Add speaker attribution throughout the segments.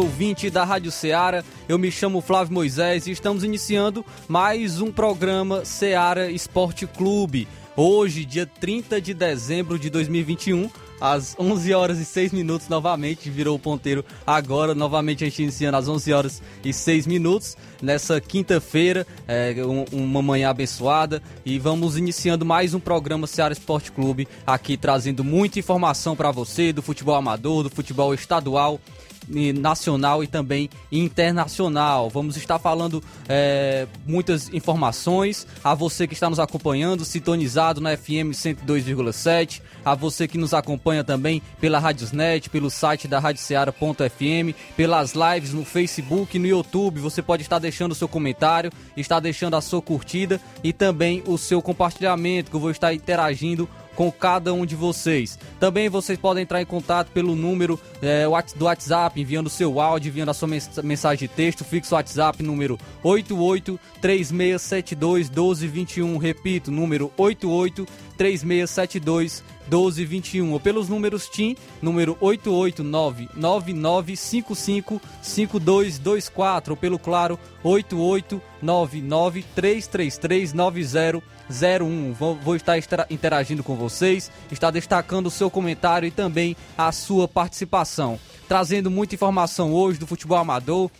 Speaker 1: Ouvinte da Rádio Ceará. Eu me chamo Flávio Moisés e estamos iniciando mais um programa Ceará Esporte Clube. Hoje, dia 30 de dezembro de 2021, às 11 horas e 6 minutos novamente, virou o ponteiro agora, novamente a gente iniciando às 11 horas e 6 minutos, nessa quinta-feira, é, uma manhã abençoada, e vamos iniciando mais um programa Ceará Esporte Clube, aqui trazendo muita informação para você do futebol amador, do futebol estadual, nacional e também internacional. Vamos estar falando é, muitas informações a você que está nos acompanhando, sintonizado na FM 102,7, a você que nos acompanha também pela Radiosnet, pelo site da radioceara.fm, pelas lives no Facebook, no YouTube. Você pode estar deixando o seu comentário, estar deixando a sua curtida e também o seu compartilhamento, que eu vou estar interagindo com cada um de vocês. Também vocês podem entrar em contato pelo número é, do WhatsApp, enviando seu áudio, enviando a sua mensagem de texto, fixo WhatsApp número 8836721221. Repito, número 883672 1221 ou pelos números TIM, número 88999555224 ou pelo claro 8899333900 01. Vou, vou estar interagindo com vocês, está destacando o seu comentário e também a sua participação. Trazendo muita informação hoje do futebol amador,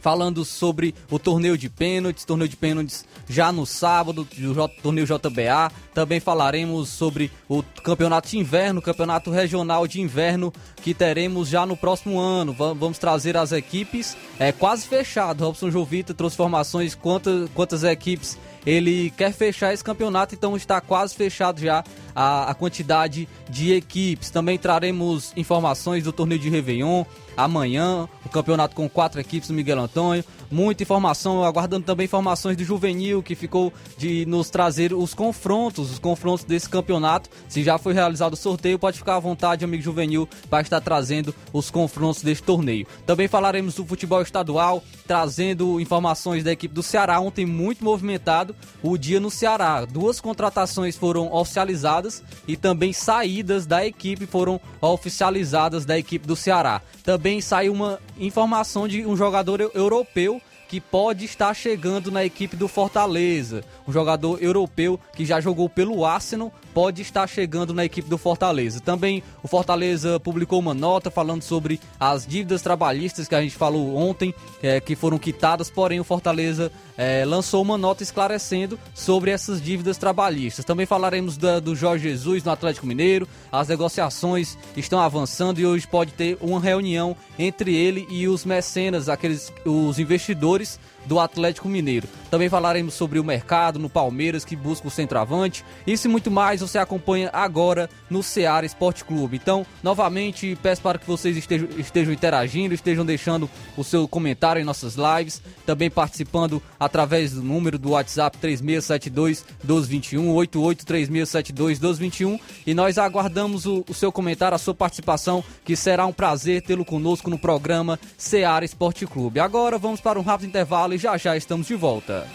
Speaker 1: falando sobre o torneio de pênaltis, torneio de pênaltis já no sábado, o torneio JBA. Também falaremos sobre o campeonato de inverno, campeonato regional de inverno que teremos já no próximo ano. Vamos trazer as equipes, é quase fechado. Robson Jovita trouxe informações quantas, quantas equipes ele quer fechar esse campeonato, então está quase fechado já a, a quantidade de equipes. Também traremos informações do torneio de Réveillon amanhã, o campeonato com quatro equipes do Miguel Antônio. Muita informação, aguardando também informações do Juvenil, que ficou de nos trazer os confrontos, os confrontos desse campeonato. Se já foi realizado o sorteio, pode ficar à vontade, amigo Juvenil, para estar trazendo os confrontos deste torneio. Também falaremos do futebol estadual, trazendo informações da equipe do Ceará. Ontem muito movimentado o dia no Ceará. Duas contratações foram oficializadas e também saídas da equipe foram oficializadas da equipe do Ceará. Também saiu uma informação de um jogador europeu que pode estar chegando na equipe do Fortaleza. Um jogador europeu que já jogou pelo Arsenal pode estar chegando na equipe do Fortaleza. Também o Fortaleza publicou uma nota falando sobre as dívidas trabalhistas que a gente falou ontem, é, que foram quitadas, porém o Fortaleza é, lançou uma nota esclarecendo sobre essas dívidas trabalhistas. Também falaremos da, do Jorge Jesus no Atlético Mineiro. As negociações estão avançando e hoje pode ter uma reunião entre ele e os mecenas, aqueles os investidores do Atlético Mineiro. Também falaremos sobre o mercado no Palmeiras que busca o centroavante. Isso e muito mais você acompanha agora no Ceará Esporte Clube. Então, novamente, peço para que vocês estejam, estejam interagindo, estejam deixando o seu comentário em nossas lives, também participando através do número do WhatsApp 3672 1221, 883672 1221. E nós aguardamos o, o seu comentário, a sua participação, que será um prazer tê-lo conosco no programa Ceará Esporte Clube. Agora vamos para um rápido intervalo e já já estamos de volta.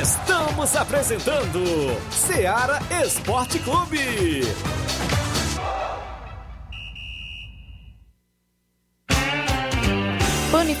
Speaker 2: Estamos apresentando Seara Esporte Clube.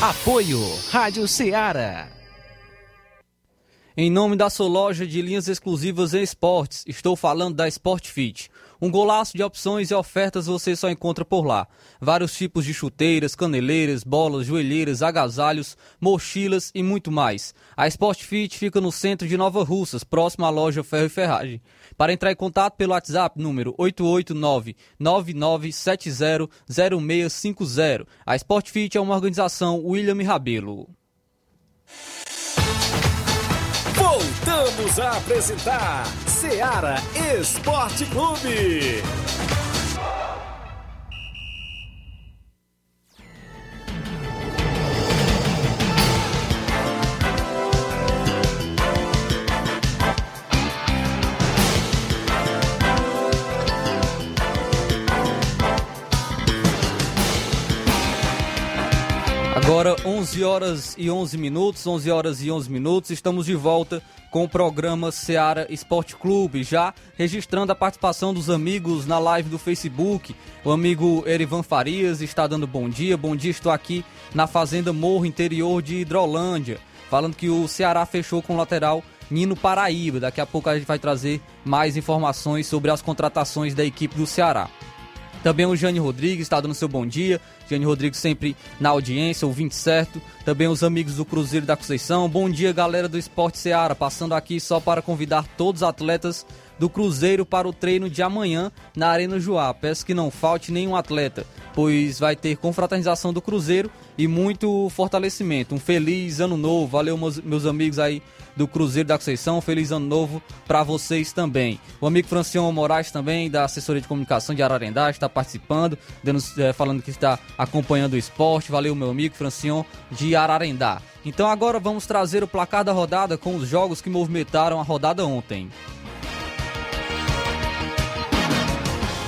Speaker 2: Apoio Rádio Ceará.
Speaker 1: Em nome da sua loja de linhas exclusivas em esportes, estou falando da Sport Fit. Um golaço de opções e ofertas você só encontra por lá. Vários tipos de chuteiras, caneleiras, bolas, joelheiras, agasalhos, mochilas e muito mais. A Sport Fit fica no centro de Nova Russas, próximo à loja Ferro e Ferragem. Para entrar em contato pelo WhatsApp, número 889-9970-0650. A Sport Fit é uma organização William Rabelo.
Speaker 2: Voltamos a apresentar Seara Esporte Clube.
Speaker 1: 11 horas e 11 minutos, 11 horas e 11 minutos, estamos de volta com o programa Seara Esporte Clube, já registrando a participação dos amigos na live do Facebook. O amigo Erivan Farias está dando bom dia. Bom dia, estou aqui na Fazenda Morro, interior de Hidrolândia, falando que o Ceará fechou com o lateral Nino Paraíba. Daqui a pouco a gente vai trazer mais informações sobre as contratações da equipe do Ceará. Também o Jane Rodrigues está dando seu bom dia. Jane Rodrigues sempre na audiência, ouvinte certo. Também os amigos do Cruzeiro da Conceição. Bom dia, galera do Esporte Seara. Passando aqui só para convidar todos os atletas do Cruzeiro para o treino de amanhã na Arena Joá. Peço que não falte nenhum atleta, pois vai ter confraternização do Cruzeiro e muito fortalecimento. Um feliz ano novo. Valeu, meus, amigos aí do Cruzeiro da Conceição. Feliz ano novo para vocês também. O amigo Francion Moraes também, da assessoria de comunicação de Ararendá, está participando, dando, é, falando que está acompanhando o esporte. Valeu, meu amigo Francion de Ararendá. Então agora vamos trazer o placar da rodada com os jogos que movimentaram a rodada ontem.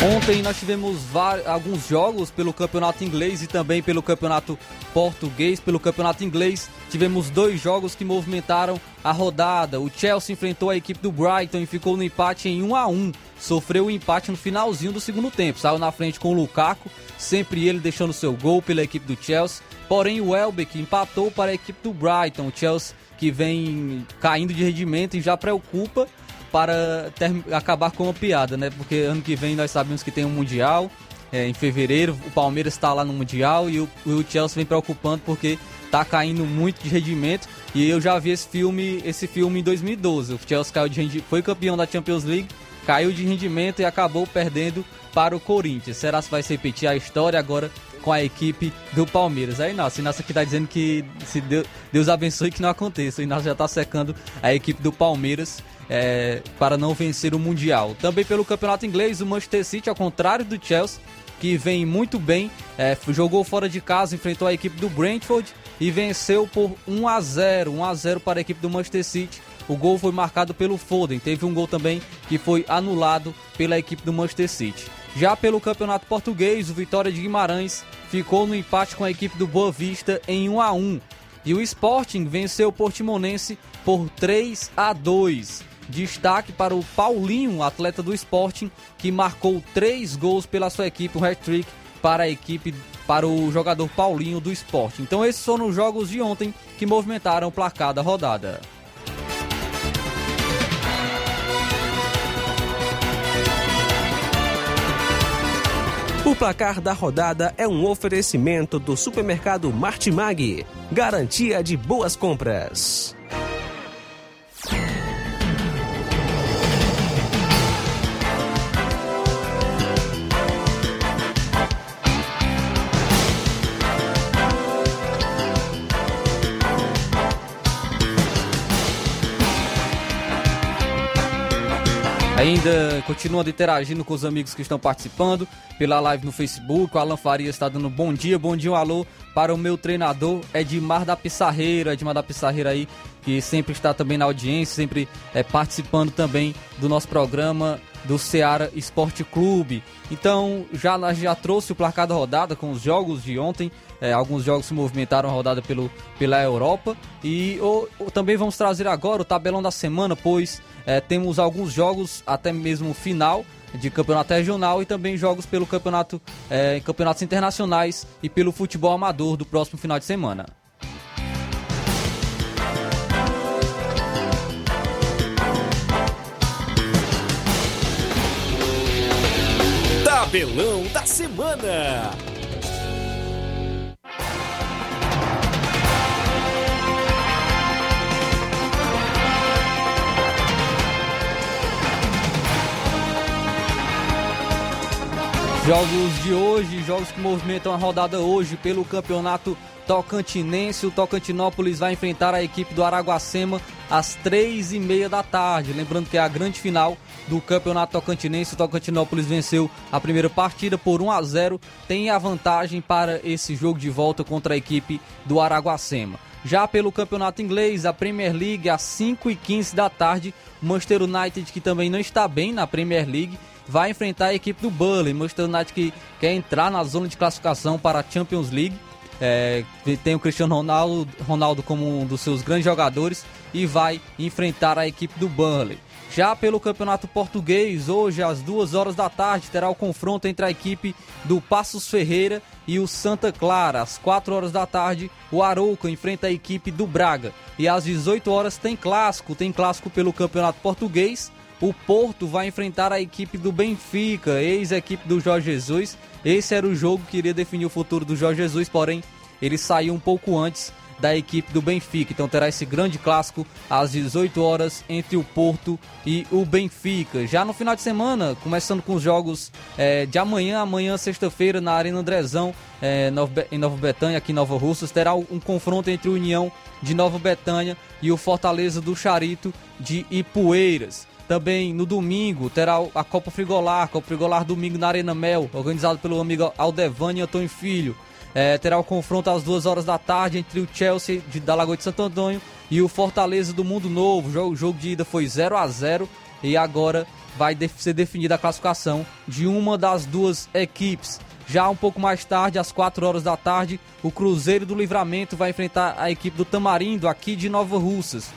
Speaker 1: Ontem nós tivemos alguns jogos pelo campeonato inglês e também pelo campeonato português. Pelo campeonato inglês, tivemos dois jogos que movimentaram a rodada. O Chelsea enfrentou a equipe do Brighton e ficou no empate em 1 a 1 Sofreu o um empate no finalzinho do segundo tempo. Saiu na frente com o Lukaku, sempre ele deixando seu gol pela equipe do Chelsea. Porém, o Welbeck empatou para a equipe do Brighton. O Chelsea que vem caindo de rendimento e já preocupa para ter, acabar com uma piada, né? Porque ano que vem nós sabemos que tem um Mundial. É, em fevereiro, o Palmeiras está lá no Mundial e o, o Chelsea vem preocupando porque está caindo muito de rendimento. E eu já vi esse filme, esse filme em 2012. O Chelsea caiu de foi campeão da Champions League, caiu de rendimento e acabou perdendo para o Corinthians. Será que vai se repetir a história agora com a equipe do Palmeiras? Aí não, Inácio aqui está dizendo que se Deus, Deus abençoe que não aconteça. O Inácio já está secando a equipe do Palmeiras é, para não vencer o Mundial. Também pelo Campeonato Inglês, o Manchester City, ao contrário do Chelsea, que vem muito bem, é, jogou fora de casa, enfrentou a equipe do Brentford e venceu por 1 a 0 1 a 0 para a equipe do Manchester City. O gol foi marcado pelo Foden. Teve um gol também que foi anulado pela equipe do Manchester City. Já pelo Campeonato Português, o Vitória de Guimarães ficou no empate com a equipe do Boa Vista em 1 a 1 E o Sporting venceu o Portimonense por 3 a 2. Destaque para o Paulinho, atleta do Sporting, que marcou três gols pela sua equipe, um hat-trick para a equipe, para o jogador Paulinho do Sporting. Então esses foram os jogos de ontem que movimentaram o placar da rodada.
Speaker 3: O placar da rodada é um oferecimento do supermercado Martimag, garantia de boas compras.
Speaker 1: Ainda continuando interagindo com os amigos que estão participando pela live no Facebook. O Alan Faria está dando bom dia, bom dia, um alô para o meu treinador Edmar da Pissarreira. Edmar da Pissarreira aí, que sempre está também na audiência, sempre é, participando também do nosso programa do Ceará Esporte Clube. Então, já, já trouxe o placar da rodada com os jogos de ontem. É, alguns jogos se movimentaram rodada pelo, pela Europa. E ou, ou, também vamos trazer agora o tabelão da semana, pois é, temos alguns jogos, até mesmo final de campeonato regional e também jogos pelo campeonato, é, campeonatos internacionais e pelo futebol amador do próximo final de semana.
Speaker 2: Tabelão da semana.
Speaker 1: Jogos de hoje, jogos que movimentam a rodada hoje pelo campeonato Tocantinense. O Tocantinópolis vai enfrentar a equipe do Araguacema às três e meia da tarde. Lembrando que é a grande final do campeonato Tocantinense. O Tocantinópolis venceu a primeira partida por 1 a 0. Tem a vantagem para esse jogo de volta contra a equipe do Araguacema. Já pelo campeonato inglês, a Premier League às 5 e 15 da tarde. Manchester United, que também não está bem na Premier League, vai enfrentar a equipe do Burnley. Manchester United que quer entrar na zona de classificação para a Champions League. É, tem o Cristiano Ronaldo, Ronaldo como um dos seus grandes jogadores e vai enfrentar a equipe do Burnley. Já pelo Campeonato Português, hoje às duas horas da tarde, terá o confronto entre a equipe do Passos Ferreira e o Santa Clara. Às 4 horas da tarde, o Arouca enfrenta a equipe do Braga. E às 18 horas tem clássico, tem clássico pelo Campeonato Português o Porto vai enfrentar a equipe do Benfica, ex-equipe do Jorge Jesus. Esse era o jogo que iria definir o futuro do Jorge Jesus, porém ele saiu um pouco antes da equipe do Benfica. Então terá esse grande clássico às 18 horas entre o Porto e o Benfica. Já no final de semana, começando com os jogos é, de amanhã, amanhã sexta-feira na Arena Andrezão, é, em Nova Betânia, aqui em Nova Russas, terá um confronto entre o União de Nova Betânia e o Fortaleza do Charito de Ipueiras. Também no domingo terá a Copa Frigolar, Copa Frigolar domingo na Arena Mel, organizado pelo amigo Aldevani Antônio Filho. É, terá o confronto às duas horas da tarde entre o Chelsea de, da Lagoa de Santo Antônio e o Fortaleza do Mundo Novo. O jogo, jogo de ida foi 0 a 0 e agora vai def ser definida a classificação de uma das duas equipes. Já um pouco mais tarde, às 4 horas da tarde, o Cruzeiro do Livramento vai enfrentar a equipe do Tamarindo, aqui de Nova Russas.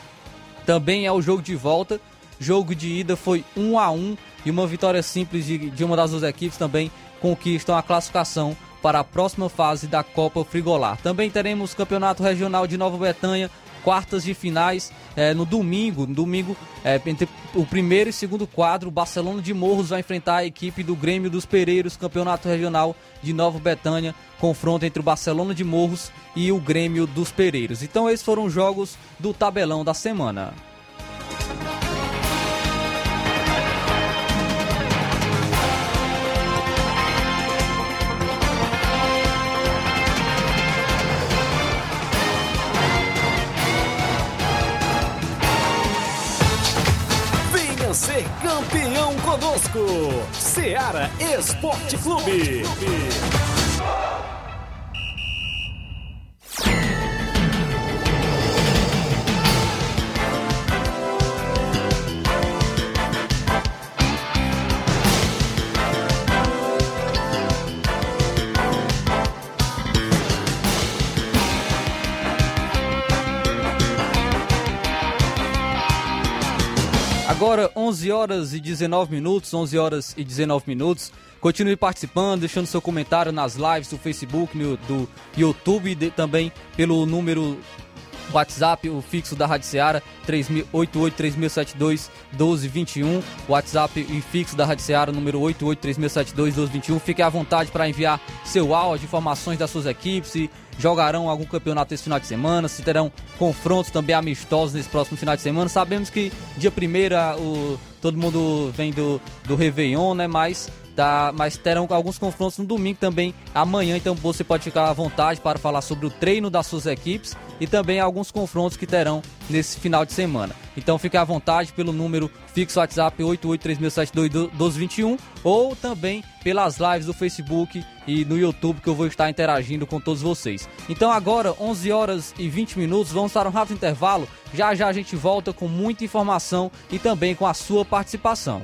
Speaker 1: Também é o jogo de volta Jogo de ida foi 1 a 1 e uma vitória simples de, de uma das duas equipes também conquistam a classificação para a próxima fase da Copa Frigolar. Também teremos Campeonato Regional de Nova Betânia, quartas de finais é, no domingo. No domingo, é, entre o primeiro e segundo quadro, o Barcelona de Morros vai enfrentar a equipe do Grêmio dos Pereiros, Campeonato Regional de Nova Betânia, confronto entre o Barcelona de Morros e o Grêmio dos Pereiros. Então esses foram os jogos do tabelão da semana.
Speaker 2: Conosco. Seara Esporte Clube.
Speaker 1: Agora 11 horas e 19 minutos, 11 horas e 19 minutos. Continue participando, deixando seu comentário nas lives do Facebook, do YouTube e também pelo número WhatsApp, o fixo da Rádio Seara, 88-3672-1221. WhatsApp e fixo da Rádio Seara, número 88-3672-1221. Fique à vontade para enviar seu áudio, informações das suas equipes, se jogarão algum campeonato esse final de semana, se terão confrontos também amistosos nesse próximo final de semana. Sabemos que dia 1 o todo mundo vem do, do Réveillon, né? Mas tá? Mas terão alguns confrontos no domingo também amanhã, então você pode ficar à vontade para falar sobre o treino das suas equipes e também alguns confrontos que terão nesse final de semana. Então fique à vontade pelo número fixo WhatsApp 8836721221 ou também pelas lives do Facebook e no YouTube que eu vou estar interagindo com todos vocês. Então agora 11 horas e 20 minutos, vamos para um rápido intervalo. Já já a gente volta com muita informação e também com a sua participação.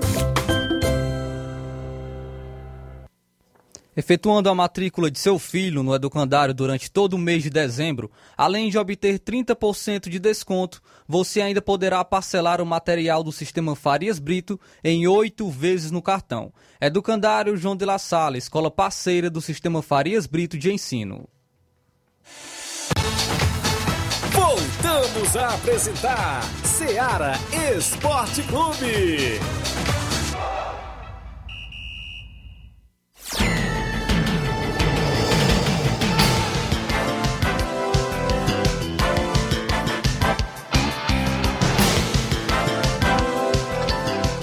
Speaker 1: Efetuando a matrícula de seu filho no educandário durante todo o mês de dezembro, além de obter 30% de desconto, você ainda poderá parcelar o material do sistema Farias Brito em oito vezes no cartão. Educandário João de La Salle, escola parceira do sistema Farias Brito de ensino.
Speaker 2: Voltamos a apresentar Seara Esporte Clube.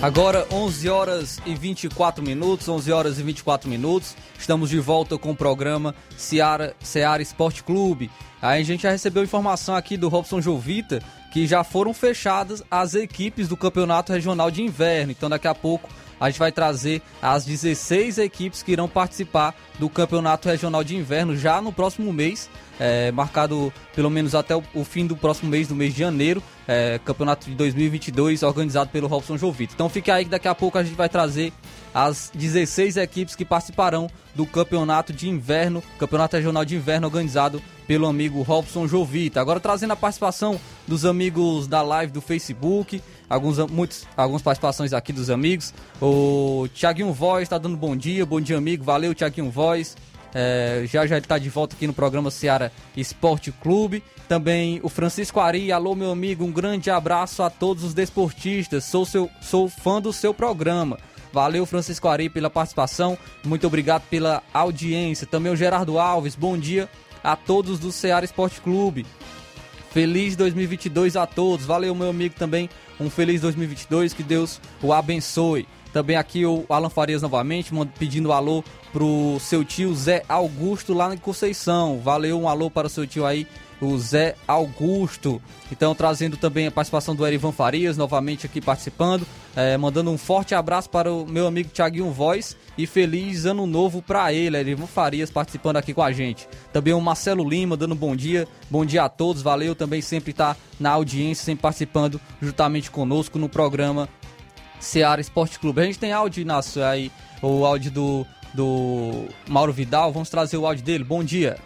Speaker 1: Agora 11 horas e 24 minutos, 11 horas e 24 minutos. Estamos de volta com o programa Seara, Seara Esporte Clube. Aí a gente já recebeu informação aqui do Robson Jovita que já foram fechadas as equipes do Campeonato Regional de Inverno. Então daqui a pouco a gente vai trazer as 16 equipes que irão participar do Campeonato Regional de Inverno já no próximo mês, é, marcado pelo menos até o, o, fim do próximo mês, do mês de janeiro, é, Campeonato de 2022, organizado pelo Robson Jovito. Então fique aí que daqui a pouco a gente vai trazer as 16 equipes que participarão do campeonato de inverno, campeonato regional de inverno organizado pelo amigo Robson Jovita. Agora trazendo a participação dos amigos da live do Facebook, alguns, muitos, algumas participações aqui dos amigos. O Tiaguinho Voz está dando bom dia, bom dia amigo, valeu Tiaguinho Voz. É, já já ele está de volta aqui no programa Seara Esporte Clube. Também o Francisco Ari, alô meu amigo, um grande abraço a todos os desportistas. Sou, seu, sou fã do seu programa. Valeu, Francisco Ari, pela participação. Muito obrigado pela audiência. Também o Gerardo Alves, bom dia a todos do Ceará Esporte Clube. Feliz 2022 a todos. Valeu, meu amigo, também. Um feliz 2022. Que Deus o abençoe. Também aqui o Alan Farias novamente, pedindo alô pro seu tio Zé Augusto lá em Conceição. Valeu, um alô para o seu tio aí o Zé Augusto. Então, trazendo também a participação do Erivan Farias, novamente aqui participando. É, mandando um forte abraço para o meu amigo Thiaguinho Voz e feliz ano novo para ele, Erivan Farias, participando aqui com a gente. Também o Marcelo Lima, dando bom dia. Bom dia a todos, valeu. Também sempre está na audiência, sempre participando juntamente conosco no programa Seara Esporte Clube. A gente tem áudio, Inácio, aí, o áudio do, do Mauro Vidal. Vamos trazer o áudio dele. Bom dia.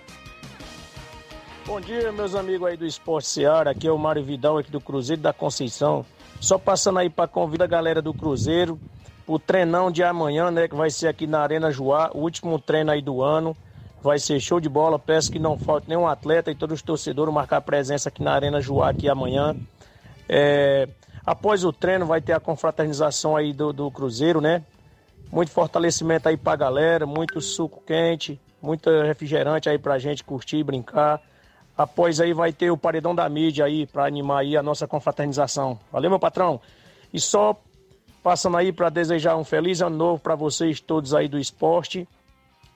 Speaker 4: Bom dia, meus amigos aí do Esporte Seara. Aqui é o Mário Vidal, aqui do Cruzeiro da Conceição. Só passando aí para convidar a galera do Cruzeiro o treinão de amanhã, né? Que vai ser aqui na Arena Joá, o último treino aí do ano. Vai ser show de bola. Peço que não falte nenhum atleta e todos os torcedores marcar presença aqui na Arena Joá aqui amanhã. É... Após o treino, vai ter a confraternização aí do, do Cruzeiro, né? Muito fortalecimento aí pra galera, muito suco quente, muito refrigerante aí pra gente curtir, brincar. Após aí vai ter o paredão da mídia aí para animar aí a nossa confraternização. Valeu, meu patrão. E só passando aí para desejar um feliz ano novo para vocês todos aí do esporte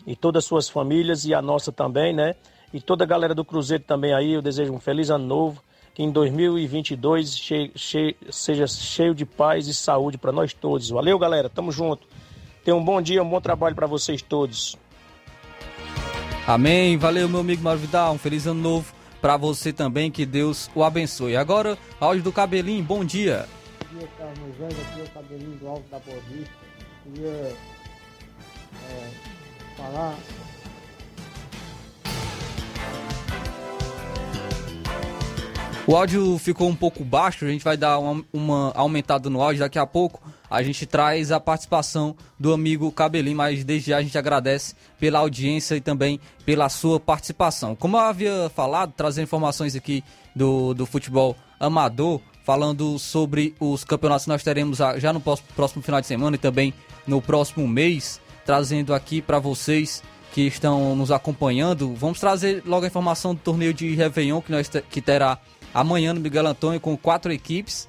Speaker 4: e todas as suas famílias e a nossa também, né? E toda a galera do Cruzeiro também aí, eu desejo um feliz ano novo, que em 2022 che che seja cheio de paz e saúde para nós todos. Valeu, galera, tamo junto. Tenham um bom dia, um bom trabalho para vocês todos.
Speaker 1: Amém. Valeu, meu amigo Mário Vidal. Um feliz ano novo para você também. Que Deus o abençoe. Agora, áudio do Cabelinho. Bom dia.
Speaker 5: Bom dia, Carlos Moisés. Aqui é o Cabelinho do Alto da Boa Vista. Queria é, falar
Speaker 1: O áudio ficou um pouco baixo, a gente vai dar uma, uma, aumentada no áudio daqui a pouco. A gente traz a participação do amigo Cabelinho, mas desde já a gente agradece pela audiência e também pela sua participação. Como eu havia falado, trazer informações aqui do, do futebol amador, falando sobre os campeonatos que nós teremos já no próximo final de semana e também no próximo mês, trazendo aqui para vocês que estão nos acompanhando. Vamos trazer logo a informação do torneio de Réveillon que, nós que terá amanhã no Miguel Antônio com quatro equipes.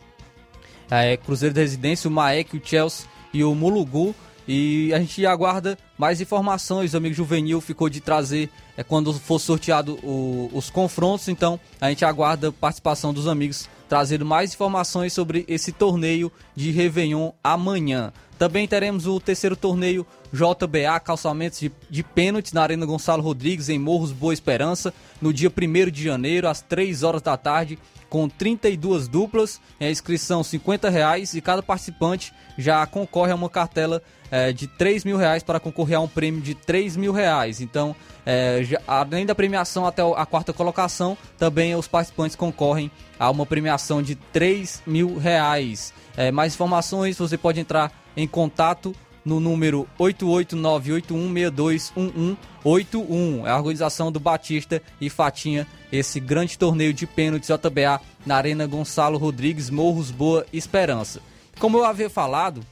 Speaker 1: É, Cruzeiro da Residência, o Maek, o Chelsea e o Mulugu. E a gente aguarda mais informações. O amigo Juvenil ficou de trazer é, quando for sorteado o, os confrontos. Então a gente aguarda a participação dos amigos trazendo mais informações sobre esse torneio de Réveillon amanhã. Também teremos o terceiro torneio JBA Calçamentos de, de Pênaltis na Arena Gonçalo Rodrigues, em Morros Boa Esperança, no dia 1 de janeiro, às 3 horas da tarde, com 32 duplas. A inscrição 50 reais, e cada participante já concorre a uma cartela é, de 3 mil reais para concorrer a um prêmio de 3 mil reais. Então, é, já, além da premiação até a quarta colocação, também os participantes concorrem a uma premiação de 3 mil reais. É, mais informações você pode entrar em contato no número 88981621181. É a organização do Batista e Fatinha, esse grande torneio de pênaltis JBA na Arena Gonçalo Rodrigues, Morros Boa Esperança. Como eu havia falado,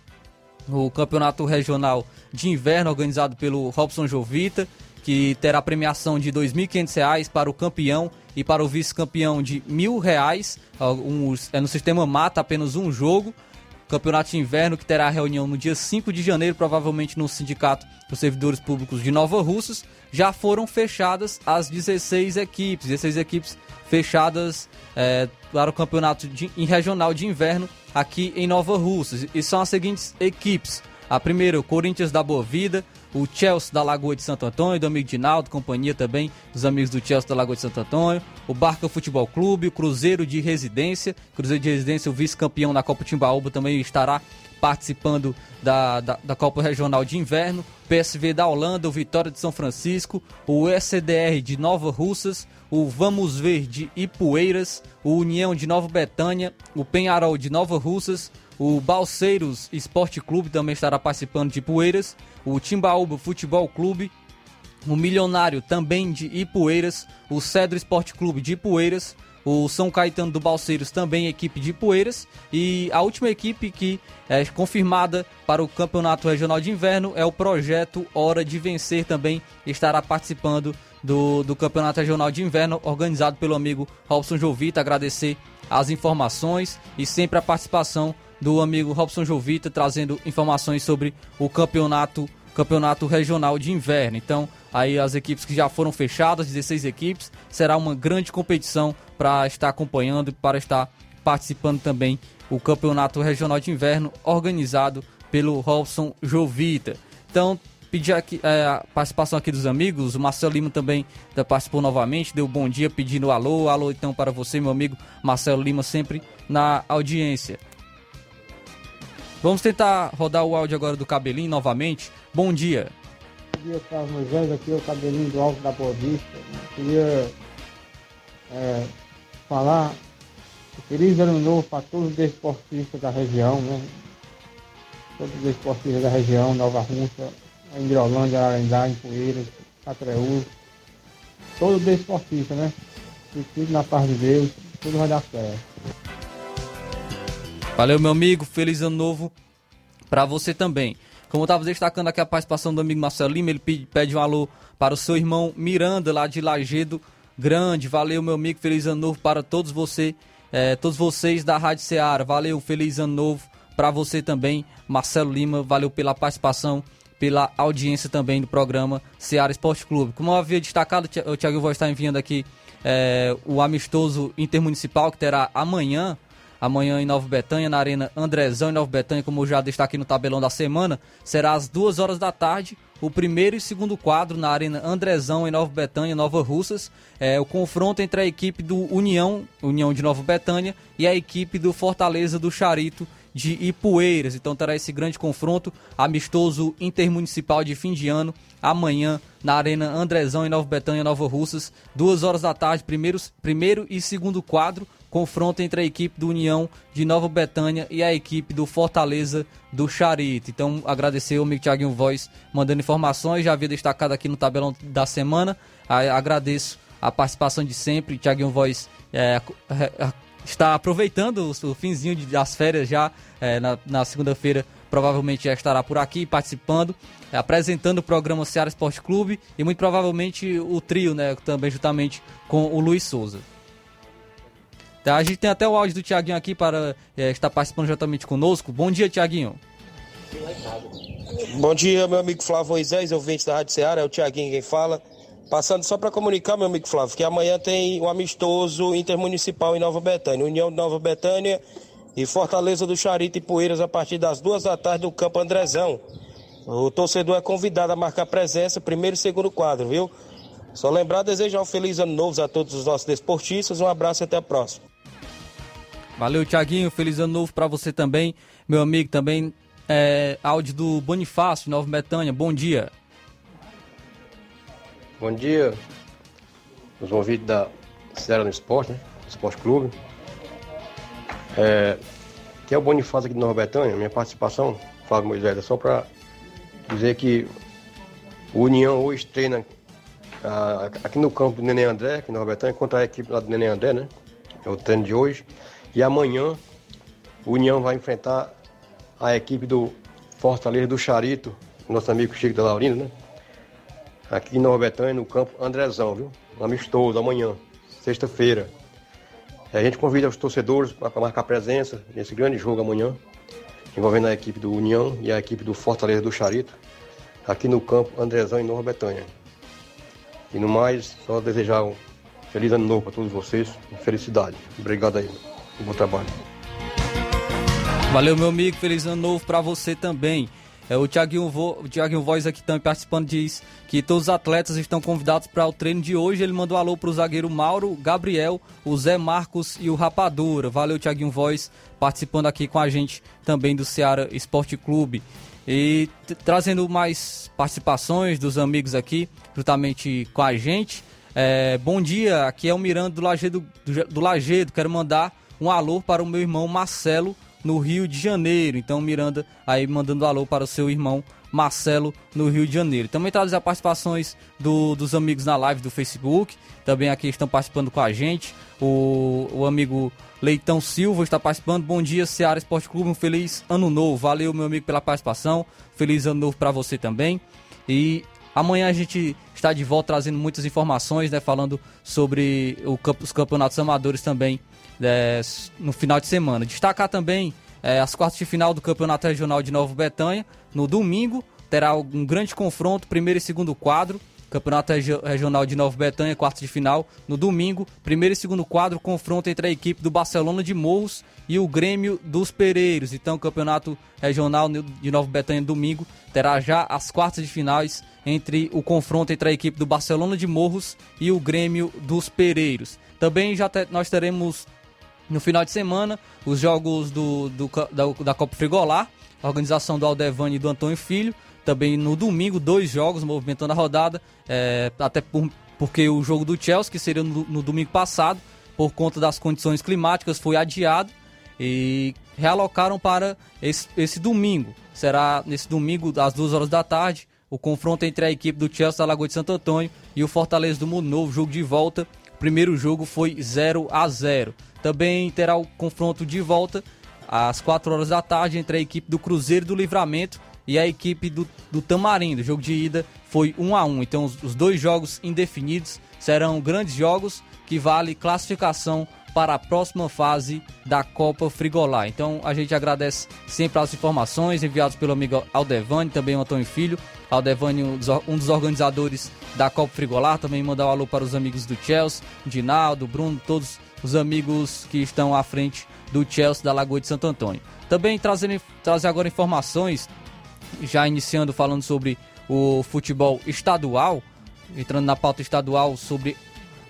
Speaker 1: o campeonato regional de inverno organizado pelo Robson Jovita, que terá premiação de R$ 2.500 para o campeão e para o vice-campeão de R$ 1.000. Um, é no sistema mata apenas um jogo. Campeonato de Inverno que terá reunião no dia 5 de janeiro, provavelmente no Sindicato dos Servidores Públicos de Nova Russas. Já foram fechadas as 16 equipes, 16 equipes fechadas é, para o Campeonato de, em Regional de Inverno aqui em Nova Russas. E são as seguintes equipes. A primeira, o Corinthians da Boa Vida, o Chelsea da Lagoa de Santo Antônio, do amigo Dinaldo, companhia também dos amigos do Chelsea da Lagoa de Santo Antônio, o Barca Futebol Clube, o Cruzeiro de Residência, Cruzeiro de Residência, o vice-campeão na Copa Timbaúba também estará participando da, da, da, Copa Regional de Inverno, PSV da Holanda, o Vitória de São Francisco, o SDR de Nova Russas, o Vamos Ver de Ipueiras, o União de Nova Betânia, o Penharol de Nova Russas, o Balseiros Esporte Clube também estará participando de Ipueiras, o Timbaúba Futebol Clube, o Milionário também de Ipueiras, o Cedro Esporte Clube de Ipueiras, o São Caetano do Balseiros também equipe de Poeiras e a última equipe que é confirmada para o Campeonato Regional de Inverno é o projeto Hora de Vencer também estará participando do, do Campeonato Regional de Inverno organizado pelo amigo Robson Jovita, agradecer as informações e sempre a participação do amigo Robson Jovita trazendo informações sobre o campeonato campeonato regional de inverno. Então, aí as equipes que já foram fechadas, 16 equipes, será uma grande competição para estar acompanhando e para estar participando também o campeonato regional de inverno organizado pelo Robson Jovita. Então, pedir aqui, é, a participação aqui dos amigos, o Marcelo Lima também participou novamente, deu bom dia pedindo alô, alô então para você, meu amigo Marcelo Lima, sempre na audiência. Vamos tentar rodar o áudio agora do Cabelinho novamente. Bom dia.
Speaker 5: Bom dia, Carlos Moisés. Aqui é o Cabelinho do Alto da Boa Vista. Queria é, falar feliz ano novo para todos os desportistas da região, né? Todos os desportistas da região, Nova Russa, Indrolândia, Ararendá, Poeiras, Catreús. Todo desportista, né? E tudo na paz de Deus, tudo vai dar certo.
Speaker 1: Valeu, meu amigo. Feliz ano novo para você também. Como eu estava destacando aqui a participação do amigo Marcelo Lima, ele pede um alô para o seu irmão Miranda, lá de Lagedo Grande. Valeu, meu amigo. Feliz ano novo para todos você, é, todos vocês da Rádio Ceará. Valeu, feliz ano novo para você também, Marcelo Lima. Valeu pela participação, pela audiência também do programa Ceará Esporte Clube. Como eu havia destacado, o Thiago vai estar enviando aqui é, o amistoso intermunicipal que terá amanhã amanhã em Nova Betânia, na Arena Andrezão em Nova Betânia, como já destaquei no tabelão da semana, será às duas horas da tarde. O primeiro e segundo quadro na Arena Andrezão em Nova Betânia, Nova Russas, é o confronto entre a equipe do União, União de Nova Betânia, e a equipe do Fortaleza do Charito de Ipueiras. Então terá esse grande confronto amistoso intermunicipal de fim de ano amanhã na Arena Andrezão em Nova Betânia, Nova Russas, duas horas da tarde, primeiro, primeiro e segundo quadro confronto entre a equipe do União de Nova Betânia e a equipe do Fortaleza do Charito. Então, agradecer o amigo Thiaguinho Voz mandando informações, já havia destacado aqui no tabelão da semana. Agradeço a participação de sempre. Thiaguinho Voz é, é, está aproveitando o, finzinho das férias já é, na, na segunda-feira. Provavelmente já estará por aqui participando, é, apresentando o programa Ceará Esporte Clube e muito provavelmente o trio, né, também juntamente com o Luiz Souza. Tá, a gente tem até o áudio do Tiaguinho aqui para é, estar participando juntamente conosco. Bom dia, Tiaguinho.
Speaker 6: Bom dia, meu amigo Flávio Moisés, ouvinte da Rádio Ceará, é o Tiaguinho quem fala. Passando só para comunicar, meu amigo Flávio, que amanhã tem um amistoso intermunicipal em Nova Betânia, União de Nova Betânia e Fortaleza do Charito e Poeiras a partir das duas da tarde no Campo Andrezão. O torcedor é convidado a marcar presença, primeiro e segundo quadro, viu? Só lembrar, desejar um feliz ano novo a todos os nossos desportistas, um abraço e até a próxima.
Speaker 1: Valeu, Tiaguinho. Feliz ano novo para você também. Meu amigo também. É, áudio do Bonifácio, Nova Betânia. Bom dia.
Speaker 7: Bom dia. Os ouvintes da Serra no Esporte, né? Esporte Clube. É, que é o Bonifácio aqui de Nova Betânia. Minha participação, Flávio Moisés, é só para dizer que o União hoje treina ah, aqui no campo do Nenê André, aqui em Nova Betânia, contra a equipe lá do Nenê André, né? É o treino de hoje. E amanhã o União vai enfrentar a equipe do Fortaleza do Charito, nosso amigo Chico da Laurina, né? Aqui em Nova Betânia, no campo Andrezão, viu? Amistoso, amanhã, sexta-feira. A gente convida os torcedores para marcar presença nesse grande jogo amanhã, envolvendo a equipe do União e a equipe do Fortaleza do Charito, aqui no campo Andrezão, em Nova Betânia. E no mais, só desejar um feliz ano novo para todos vocês, felicidade. Obrigado aí. Bom trabalho.
Speaker 1: Valeu, meu amigo. Feliz ano novo para você também. É, o Thiaguinho, Vo, o Thiaguinho Voz aqui também participando diz que todos os atletas estão convidados para o treino de hoje. Ele mandou um alô para o zagueiro Mauro, Gabriel, o Zé Marcos e o Rapadura. Valeu, Thiaguinho Voz, participando aqui com a gente também do Ceará Esporte Clube. E trazendo mais participações dos amigos aqui, juntamente com a gente. É, bom dia, aqui é o Miranda do Lagedo, do, do Lagedo. Quero mandar um alô para o meu irmão Marcelo, no Rio de Janeiro. Então, Miranda aí mandando alô para o seu irmão Marcelo no Rio de Janeiro. Também traz as participações do, dos amigos na live do Facebook. Também aqui estão participando com a gente. O, o amigo Leitão Silva está participando. Bom dia, Ceará Esporte Clube. Um feliz ano novo. Valeu, meu amigo, pela participação. Feliz ano novo para você também. E amanhã a gente está de volta trazendo muitas informações, né? Falando sobre o, os campeonatos amadores também é, no final de semana. Destacar também é, as quartas de final do Campeonato Regional de Nova Betânia. No domingo terá um grande confronto, primeiro e segundo quadro. Campeonato Regional de Nova Betânia, quartas de final. No domingo, primeiro e segundo quadro, confronto entre a equipe do Barcelona de Morros e o Grêmio dos Pereiros. Então, Campeonato Regional de Nova Betânia, domingo, terá já as quartas de finais entre o confronto entre a equipe do Barcelona de Morros e o Grêmio dos Pereiros. Também já te, nós teremos no final de semana, os jogos do, do da, da, Copa Frigolar, organização do Aldevani e do Antônio Filho. Também no domingo, dois jogos movimentando a rodada, é, até por, porque o jogo do Chelsea, que seria no, no domingo passado, por conta das condições climáticas, foi adiado e realocaram para esse, esse domingo. Será nesse domingo, às duas horas da tarde, o confronto entre a equipe do Chelsea da Lagoa de Santo Antônio e o Fortaleza do Mundo Novo, jogo de volta. O primeiro jogo foi 0 a 0 também terá o confronto de volta às 4 horas da tarde entre a equipe do Cruzeiro do Livramento e a equipe do, do Tamarindo. O jogo de ida foi 1 a 1 Então os, os dois jogos indefinidos serão grandes jogos que vale classificação para a próxima fase da Copa Frigolar. Então a gente agradece sempre as informações enviadas pelo amigo Aldevani, também o Antônio Filho. Aldevani, um dos organizadores da Copa Frigolar, também mandar um alô para os amigos do Chelsea, Dinaldo, Bruno, todos os amigos que estão à frente do Chelsea da Lagoa de Santo Antônio. Também trazendo, trazer agora informações, já iniciando falando sobre o futebol estadual, entrando na pauta estadual sobre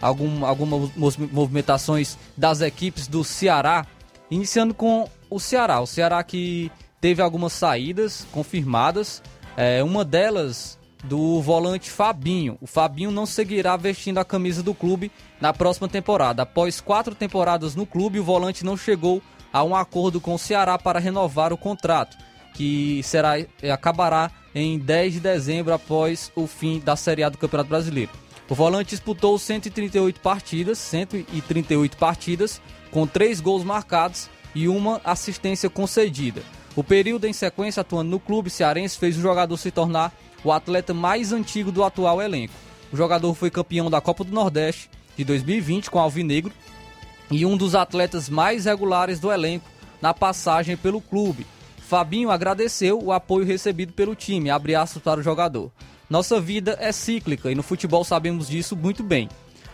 Speaker 1: algum, algumas movimentações das equipes do Ceará, iniciando com o Ceará. O Ceará que teve algumas saídas confirmadas, é, uma delas do volante Fabinho. O Fabinho não seguirá vestindo a camisa do clube na próxima temporada. Após quatro temporadas no clube, o volante não chegou a um acordo com o Ceará para renovar o contrato, que será eh, acabará em 10 de dezembro após o fim da Série A do Campeonato Brasileiro. O volante disputou 138 partidas, 138 partidas, com três gols marcados e uma assistência concedida. O período em sequência atuando no clube cearense fez o jogador se tornar o atleta mais antigo do atual elenco. O jogador foi campeão da Copa do Nordeste de 2020 com Alvinegro e um dos atletas mais regulares do elenco na passagem pelo clube. Fabinho agradeceu o apoio recebido pelo time, abre aspas para o jogador. Nossa vida é cíclica e no futebol sabemos disso muito bem.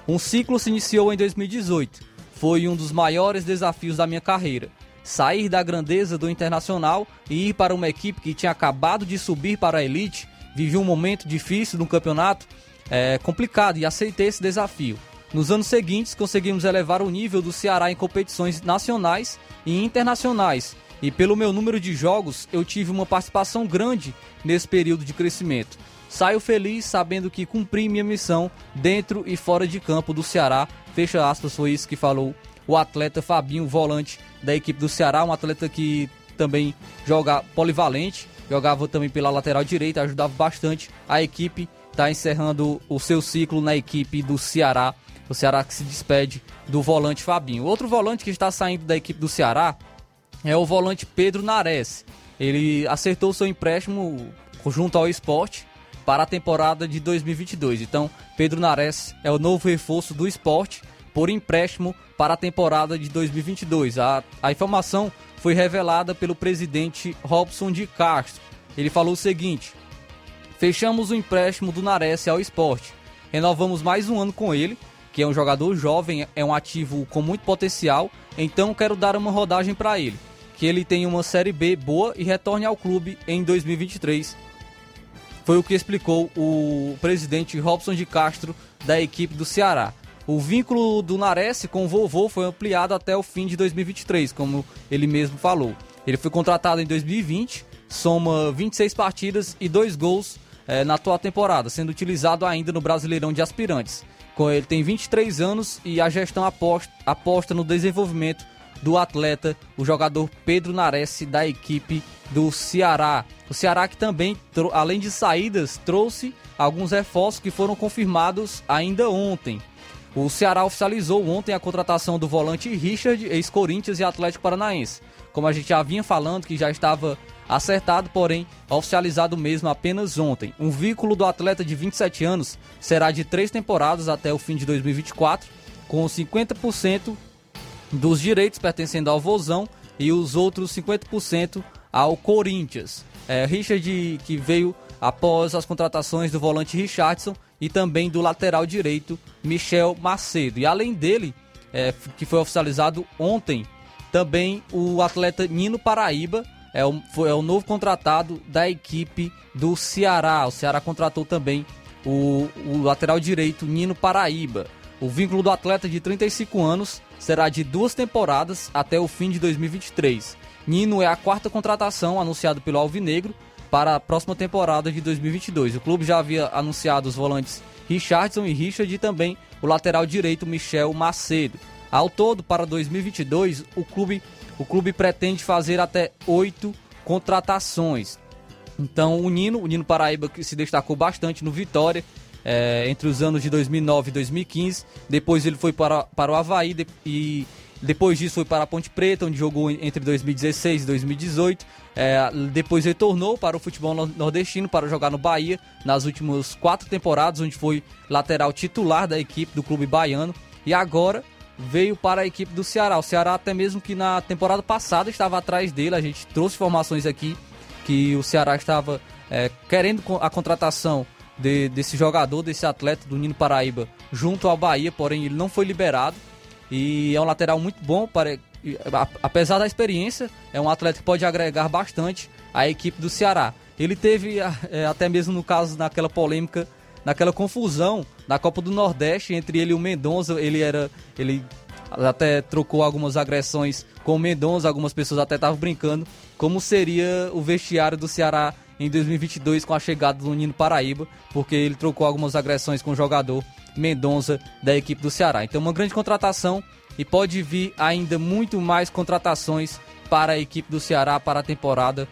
Speaker 1: Um ciclo se iniciou em 2018. Foi um dos maiores desafios da minha carreira. Sair da grandeza do Internacional e ir para uma equipe que tinha acabado de subir para a elite vivi um momento difícil no campeonato é, complicado e aceitei esse desafio. Nos anos seguintes, conseguimos elevar o nível do Ceará em competições nacionais e internacionais, e pelo meu número de jogos, eu tive uma participação grande nesse período de crescimento. Saio feliz sabendo que cumpri minha missão dentro e fora de campo do Ceará. Fecha aspas, foi isso que falou o atleta Fabinho, volante da equipe do Ceará, um atleta que também joga polivalente, jogava também pela lateral direita, ajudava bastante a equipe. Está encerrando o seu ciclo na equipe do Ceará. O Ceará que se despede do volante Fabinho. Outro volante que está saindo da equipe do Ceará é o volante Pedro Nares. Ele acertou seu empréstimo junto ao esporte para a temporada de 2022. Então, Pedro Nares é o novo reforço do esporte por empréstimo para a temporada de 2022. A, a informação foi revelada pelo presidente Robson de Castro. Ele falou o seguinte: Fechamos o empréstimo do Nares ao esporte. Renovamos mais um ano com ele, que é um jogador jovem, é um ativo com muito potencial, então quero dar uma rodagem para ele, que ele tenha uma Série B boa e retorne ao clube em 2023. Foi o que explicou o presidente Robson de Castro da equipe do Ceará. O vínculo do Nares com o vovô foi ampliado até o fim de 2023, como ele mesmo falou. Ele foi contratado em 2020, soma 26 partidas e dois gols eh, na atual temporada, sendo utilizado ainda no Brasileirão de Aspirantes. Ele tem 23 anos e a gestão aposta, aposta no desenvolvimento do atleta, o jogador Pedro Nares, da equipe do Ceará. O Ceará que também, além de saídas, trouxe alguns reforços que foram confirmados ainda ontem. O Ceará oficializou ontem a contratação do volante Richard, ex-Corinthians e Atlético Paranaense. Como a gente já vinha falando, que já estava acertado, porém oficializado mesmo apenas ontem. Um vínculo do atleta de 27 anos será de três temporadas até o fim de 2024, com 50% dos direitos pertencendo ao Vozão e os outros 50% ao Corinthians. É, Richard que veio após as contratações do volante Richardson e também do lateral direito Michel Macedo. E além dele, é, que foi oficializado ontem, também o atleta Nino Paraíba é o, foi, é o novo contratado da equipe do Ceará. O Ceará contratou também o, o lateral direito Nino Paraíba. O vínculo do atleta de 35 anos será de duas temporadas até o fim de 2023. Nino é a quarta contratação anunciada pelo Alvinegro para a próxima temporada de 2022. O clube já havia anunciado os volantes Richardson e Richard e também o lateral direito Michel Macedo. Ao todo, para 2022, o clube, o clube pretende fazer até oito contratações. Então, o Nino, o Nino Paraíba, que se destacou bastante no Vitória, é, entre os anos de 2009 e 2015. Depois ele foi para, para o Havaí de, e depois disso foi para a Ponte Preta, onde jogou entre 2016 e 2018. É, depois retornou para o futebol nordestino para jogar no Bahia nas últimas quatro temporadas, onde foi lateral titular da equipe do clube baiano. E agora veio para a equipe do Ceará. O Ceará, até mesmo que na temporada passada estava atrás dele, a gente trouxe informações aqui que o Ceará estava é, querendo a contratação de, desse jogador, desse atleta do Nino Paraíba, junto ao Bahia, porém ele não foi liberado. E é um lateral muito bom, para, apesar da experiência, é um atleta que pode agregar bastante à equipe do Ceará. Ele teve, é, até mesmo no caso, naquela polêmica, naquela confusão na Copa do Nordeste entre ele e o Mendonça, ele era. Ele até trocou algumas agressões com o Mendonça, algumas pessoas até estavam brincando como seria o vestiário do Ceará em 2022 com a chegada do Nino Paraíba, porque ele trocou algumas agressões com o jogador Mendonça da equipe do Ceará. Então, uma grande contratação e pode vir ainda muito mais contratações para a equipe do Ceará para a temporada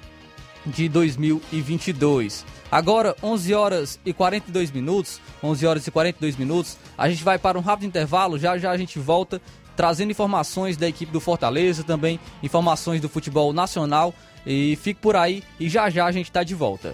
Speaker 1: de 2022. Agora, 11 horas e 42 minutos, 11 horas e 42 minutos, a gente vai para um rápido intervalo, já já a gente volta trazendo informações da equipe do Fortaleza, também informações do futebol nacional e fique por aí e já já a gente está de volta.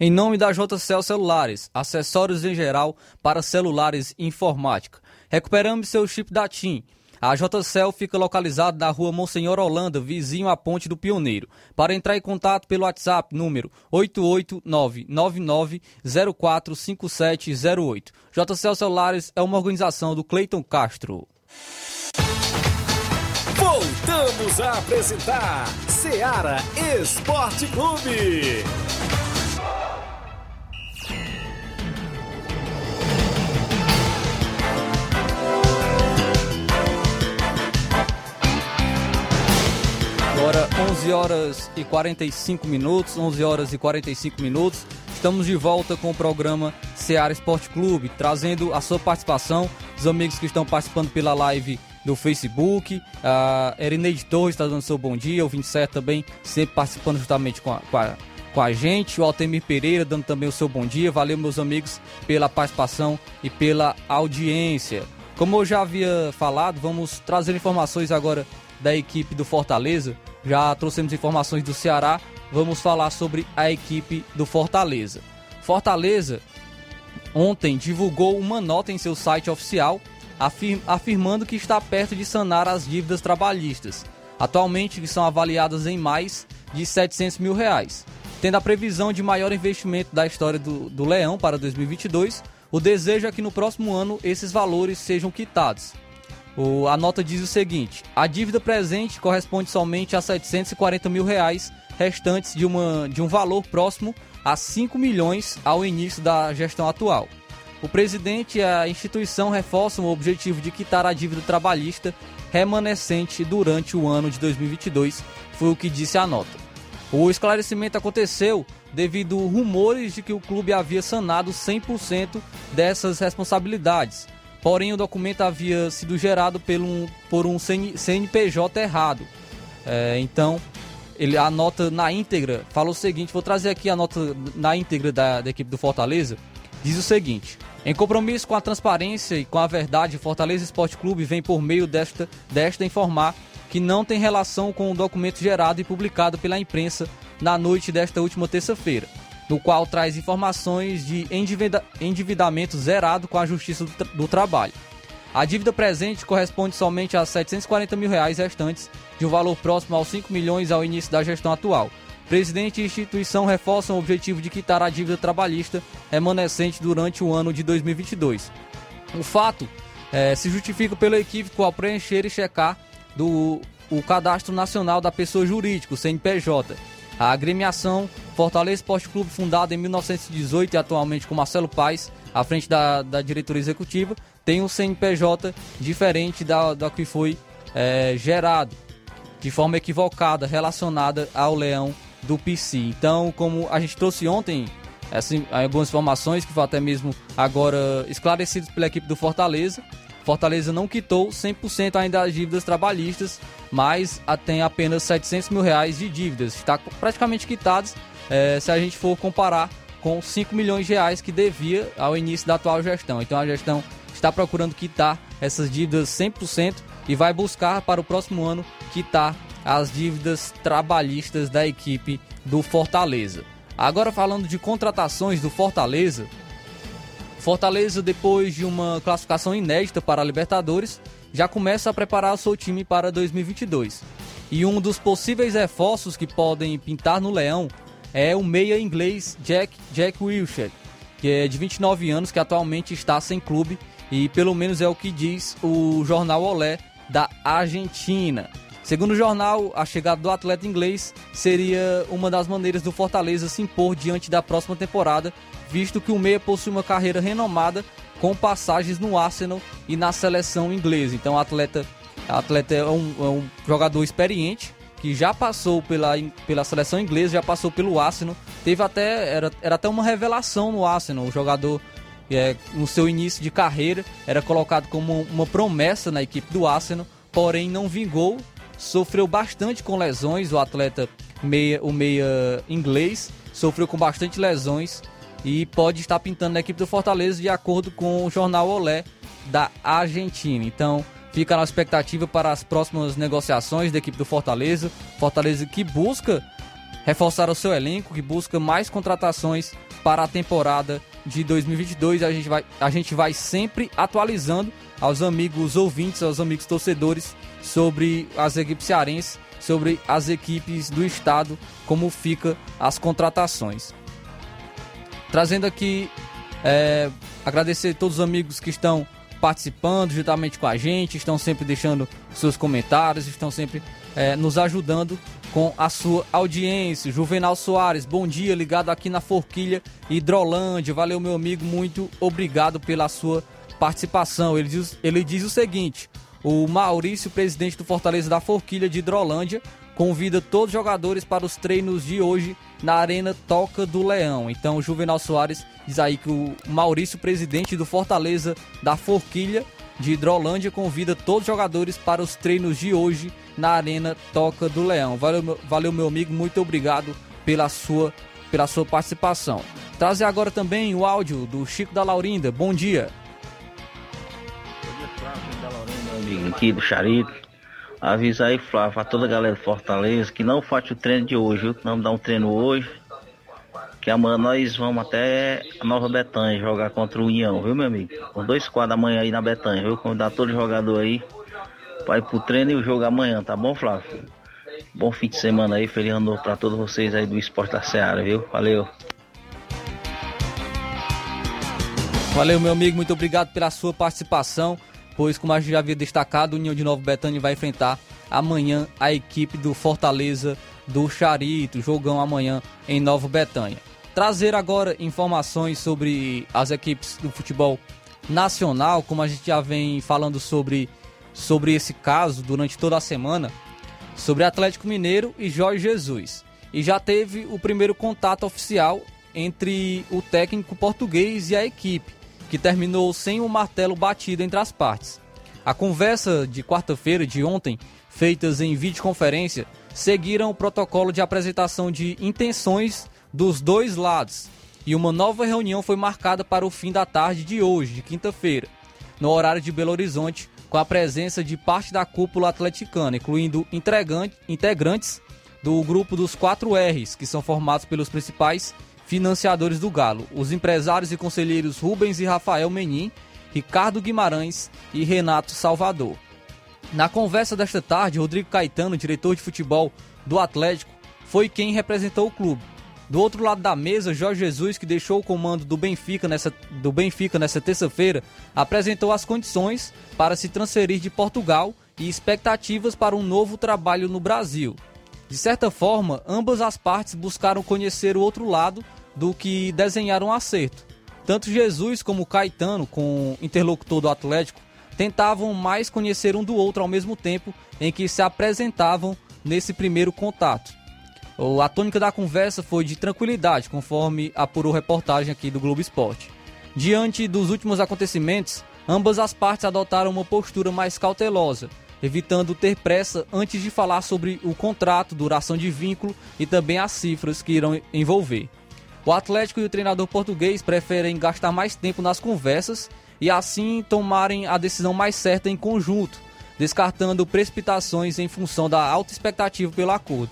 Speaker 1: Em nome da JCL Celulares, acessórios em geral para celulares e informática. Recuperamos seu chip da TIM. A JCL fica localizada na rua Monsenhor Holanda, vizinho à Ponte do Pioneiro. Para entrar em contato pelo WhatsApp, número 889-99045708. JCL Celulares é uma organização do Cleiton Castro.
Speaker 2: Voltamos a apresentar Seara Esporte Clube.
Speaker 1: 11 horas e 45 minutos, 11 horas e 45 minutos. Estamos de volta com o programa Seara Esporte Clube, trazendo a sua participação, os amigos que estão participando pela live do Facebook. A Erineide Torres está dando seu bom dia, o 27 também, sempre participando justamente com a, com a, com a gente. O Altemir Pereira dando também o seu bom dia. Valeu, meus amigos, pela participação e pela audiência. Como eu já havia falado, vamos trazer informações agora da equipe do Fortaleza já trouxemos informações do Ceará, vamos falar sobre a equipe do Fortaleza. Fortaleza ontem divulgou uma nota em seu site oficial afirm afirmando que está perto de sanar as dívidas trabalhistas, atualmente que são avaliadas em mais de 700 mil reais. Tendo a previsão de maior investimento da história do, do Leão para 2022, o desejo é que no próximo ano esses valores sejam quitados. O, a nota diz o seguinte: a dívida presente corresponde somente a 740 mil reais restantes de, uma, de um valor próximo a 5 milhões ao início da gestão atual. O presidente e a instituição reforçam o objetivo de quitar a dívida trabalhista remanescente durante o ano de 2022, foi o que disse a nota. O esclarecimento aconteceu devido rumores de que o clube havia sanado 100% dessas responsabilidades porém o documento havia sido gerado um, por um CNPJ errado. É, então, ele, a nota na íntegra fala o seguinte: vou trazer aqui a nota na íntegra da, da equipe do Fortaleza. Diz o seguinte: em compromisso com a transparência e com a verdade, Fortaleza Esporte Clube vem por meio desta, desta informar que não tem relação com o documento gerado e publicado pela imprensa na noite desta última terça-feira no qual traz informações de endividamento zerado com a Justiça do, tra do Trabalho. A dívida presente corresponde somente a 740 mil reais restantes, de um valor próximo aos 5 milhões ao início da gestão atual. Presidente e instituição reforçam o objetivo de quitar a dívida trabalhista remanescente durante o ano de 2022. O fato é, se justifica pelo equívoco ao preencher e checar do, o Cadastro Nacional da Pessoa Jurídica, o CNPJ, a agremiação Fortaleza Esporte Clube, fundada em 1918 e atualmente com Marcelo Paes, à frente da, da diretoria executiva, tem um CNPJ diferente da, da que foi é, gerado, de forma equivocada, relacionada ao leão do PC. Então, como a gente trouxe ontem assim, algumas informações que foram até mesmo agora esclarecidas pela equipe do Fortaleza, Fortaleza não quitou 100% ainda as dívidas trabalhistas, mas tem apenas 700 mil reais de dívidas. Está praticamente quitados é, se a gente for comparar com 5 milhões de reais que devia ao início da atual gestão. Então a gestão está procurando quitar essas dívidas 100% e vai buscar para o próximo ano quitar as dívidas trabalhistas da equipe do Fortaleza. Agora falando de contratações do Fortaleza, Fortaleza, depois de uma classificação inédita para a Libertadores, já começa a preparar seu time para 2022. E um dos possíveis reforços que podem pintar no Leão é o meia inglês Jack, Jack Wilshere, que é de 29 anos, que atualmente está sem clube e pelo menos é o que diz o jornal Olé da Argentina. Segundo o jornal, a chegada do atleta inglês seria uma das maneiras do Fortaleza se impor diante da próxima temporada visto que o meia possui uma carreira renomada com passagens no Arsenal e na seleção inglesa. Então, o atleta, atleta é um, é um jogador experiente que já passou pela, pela seleção inglesa, já passou pelo Arsenal, teve até era, era até uma revelação no Arsenal, o jogador é, no seu início de carreira era colocado como uma promessa na equipe do Arsenal, porém não vingou, sofreu bastante com lesões, o atleta meia, o meia inglês sofreu com bastante lesões e pode estar pintando na equipe do Fortaleza de acordo com o jornal Olé da Argentina. Então, fica na expectativa para as próximas negociações da equipe do Fortaleza. Fortaleza que busca reforçar o seu elenco, que busca mais contratações para a temporada de 2022. A gente vai, a gente vai sempre atualizando aos amigos ouvintes, aos amigos torcedores sobre as equipes cearenses, sobre as equipes do estado, como fica as contratações. Trazendo aqui, é, agradecer a todos os amigos que estão participando juntamente com a gente, estão sempre deixando seus comentários, estão sempre é, nos ajudando com a sua audiência. Juvenal Soares, bom dia, ligado aqui na Forquilha Hidrolândia. Valeu, meu amigo, muito obrigado pela sua participação. Ele diz, ele diz o seguinte: o Maurício, presidente do Fortaleza da Forquilha de Hidrolândia, convida todos os jogadores para os treinos de hoje na Arena Toca do Leão. Então, o Juvenal Soares diz aí que o Maurício, presidente do Fortaleza da Forquilha de Hidrolândia, convida todos os jogadores para os treinos de hoje na Arena Toca do Leão. Valeu, valeu meu amigo, muito obrigado pela sua, pela sua participação. Trazer agora também o áudio do Chico da Laurinda. Bom dia.
Speaker 8: Amigo aqui do Charito. Avisa aí, Flávio, a toda a galera do Fortaleza que não faça o treino de hoje, viu? Que não dá um treino hoje. Que amanhã nós vamos até a Nova Betânia jogar contra o União, viu, meu amigo? Com dois quadros amanhã aí na Betânia, viu? Convidar todo jogador aí para ir pro treino e o jogo amanhã, tá bom, Flávio? Bom fim de semana aí, feliz ano pra todos vocês aí do Esporte da Seara, viu? Valeu!
Speaker 1: Valeu, meu amigo, muito obrigado pela sua participação, pois, como a gente já havia destacado, o União de Nova Betânia vai enfrentar amanhã a equipe do Fortaleza do Charito, jogão amanhã em Nova Betânia. Trazer agora informações sobre as equipes do futebol nacional, como a gente já vem falando sobre, sobre esse caso durante toda a semana, sobre Atlético Mineiro e Jorge Jesus. E já teve o primeiro contato oficial entre o técnico português e a equipe, que terminou sem o um martelo batido entre as partes. A conversa de quarta-feira de ontem, feitas em videoconferência, seguiram o protocolo de apresentação de intenções dos dois lados, e uma nova reunião foi marcada para o fim da tarde de hoje, de quinta-feira, no horário de Belo Horizonte, com a presença de parte da cúpula atleticana, incluindo integrantes do grupo dos 4 R's, que são formados pelos principais financiadores do Galo, os empresários e conselheiros Rubens e Rafael Menin, Ricardo Guimarães e Renato Salvador. Na conversa desta tarde, Rodrigo Caetano, diretor de futebol do Atlético, foi quem representou o clube. Do outro lado da mesa, Jorge Jesus, que deixou o comando do Benfica nessa, do Benfica nessa terça-feira, apresentou as condições para se transferir de Portugal e expectativas para um novo trabalho no Brasil. De certa forma, ambas as partes buscaram conhecer o outro lado do que desenhar um acerto. Tanto Jesus como Caetano, com interlocutor do Atlético, tentavam mais conhecer um do outro ao mesmo tempo em que se apresentavam nesse primeiro contato. A tônica da conversa foi de tranquilidade, conforme apurou reportagem aqui do Globo Esporte. Diante dos últimos acontecimentos, ambas as partes adotaram uma postura mais cautelosa, evitando ter pressa antes de falar sobre o contrato, duração de vínculo e também as cifras que irão envolver. O Atlético e o treinador português preferem gastar mais tempo nas conversas e assim tomarem a decisão mais certa em conjunto, descartando precipitações em função da alta expectativa pelo acordo.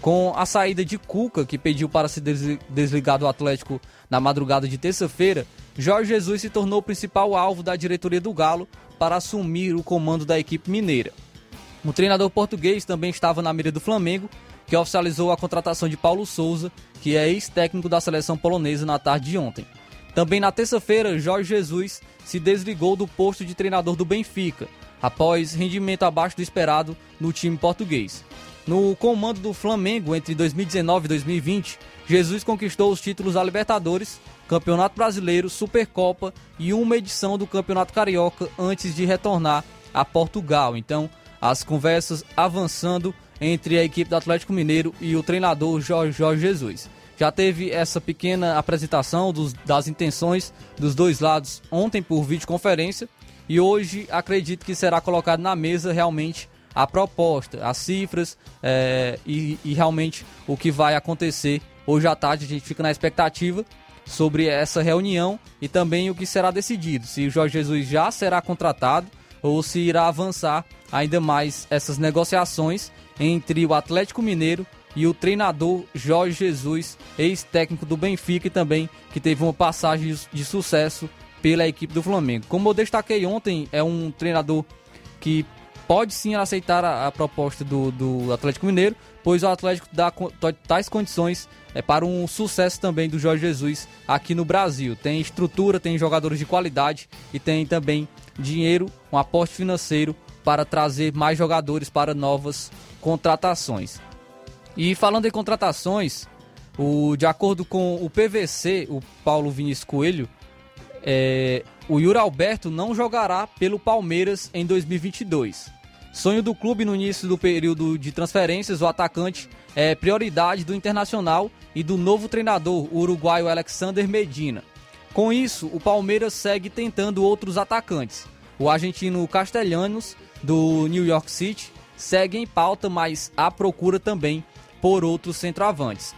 Speaker 1: Com a saída de Cuca, que pediu para se desligar do Atlético na madrugada de terça-feira, Jorge Jesus se tornou o principal alvo da diretoria do Galo para assumir o comando da equipe mineira. O treinador português também estava na mira do Flamengo, que oficializou a contratação de Paulo Souza, que é ex-técnico da seleção polonesa na tarde de ontem. Também na terça-feira, Jorge Jesus se desligou do posto de treinador do Benfica, após rendimento abaixo do esperado no time português. No comando do Flamengo entre 2019 e 2020, Jesus conquistou os títulos da Libertadores, Campeonato Brasileiro, Supercopa e uma edição do Campeonato Carioca antes de retornar a Portugal. Então, as conversas avançando entre a equipe do Atlético Mineiro e o treinador Jorge, Jesus. Já teve essa pequena apresentação dos, das intenções dos dois lados ontem por videoconferência e hoje acredito que será colocado na mesa realmente a proposta, as cifras é, e, e realmente o que vai acontecer hoje à tarde. A gente fica na expectativa sobre essa reunião e também o que será decidido, se o Jorge Jesus já será contratado ou se irá avançar ainda mais essas negociações entre o Atlético Mineiro e o treinador Jorge Jesus, ex-técnico do Benfica e também que teve uma passagem de sucesso pela equipe do Flamengo. Como eu destaquei ontem, é um treinador que pode sim aceitar a, a proposta do, do, Atlético Mineiro, pois o Atlético dá tais condições é, para um sucesso também do Jorge Jesus aqui no Brasil. Tem estrutura, tem jogadores de qualidade e tem também dinheiro, um aporte financeiro para trazer mais jogadores para novas contratações. E falando em contratações, o, de acordo com o PVC, o Paulo Vinícius Coelho, é, o Yuri Alberto não jogará pelo Palmeiras em 2022. Sonho do clube no início do período de transferências, o atacante é prioridade do Internacional e do novo treinador, o uruguaio Alexander Medina. Com isso, o Palmeiras segue tentando outros atacantes. O argentino Castelhanos, do New York City, segue em pauta, mas há procura também por outros centroavantes.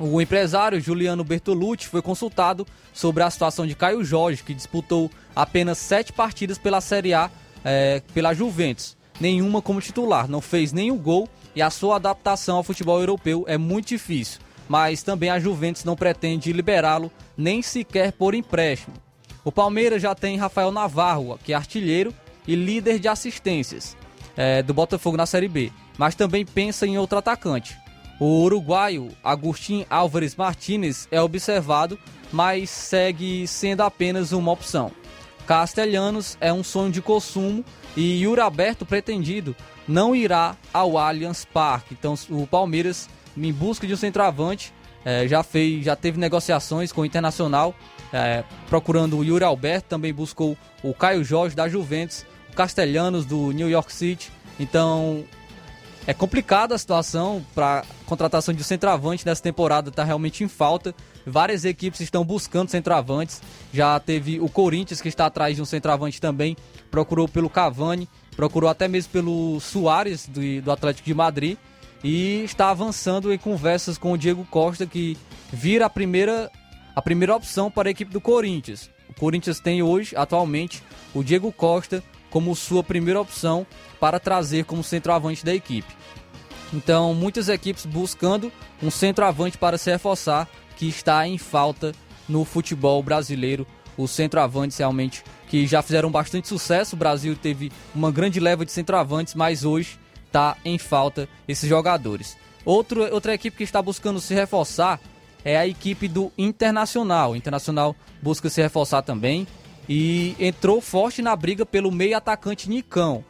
Speaker 1: O empresário Juliano Bertolucci foi consultado sobre a situação de Caio Jorge, que disputou apenas sete partidas pela Série A é, pela Juventus, nenhuma como titular, não fez nenhum gol e a sua adaptação ao futebol europeu é muito difícil. Mas também a Juventus não pretende liberá-lo nem sequer por empréstimo. O Palmeiras já tem Rafael Navarro, que é artilheiro e líder de assistências é, do Botafogo na Série B, mas também pensa em outro atacante. O uruguaio Agustin Álvares Martinez é observado, mas segue sendo apenas uma opção. Castelhanos é um sonho de consumo e Yuri Aberto pretendido não irá ao Allianz Parque. Então o Palmeiras, em busca de um centroavante, é, já fez, já teve negociações com o Internacional, é, procurando o Yuri Alberto, também buscou o Caio Jorge da Juventus, o Castelhanos do New York City. Então é complicada a situação para contratação de centroavante nessa temporada, está realmente em falta. Várias equipes estão buscando centroavantes. Já teve o Corinthians que está atrás de um centroavante também, procurou pelo Cavani, procurou até mesmo pelo Soares do, do Atlético de Madrid e está avançando em conversas com o Diego Costa que vira a primeira a primeira opção para a equipe do Corinthians. O Corinthians tem hoje, atualmente, o Diego Costa como sua primeira opção para trazer como centroavante da equipe. Então, muitas equipes buscando um centroavante para se reforçar, que está em falta no futebol brasileiro. Os centroavantes realmente que já fizeram bastante sucesso. O Brasil teve uma grande leva de centroavantes, mas hoje está em falta esses jogadores. Outro, outra equipe que está buscando se reforçar é a equipe do Internacional. O Internacional busca se reforçar também e entrou forte na briga pelo meio atacante Nicão.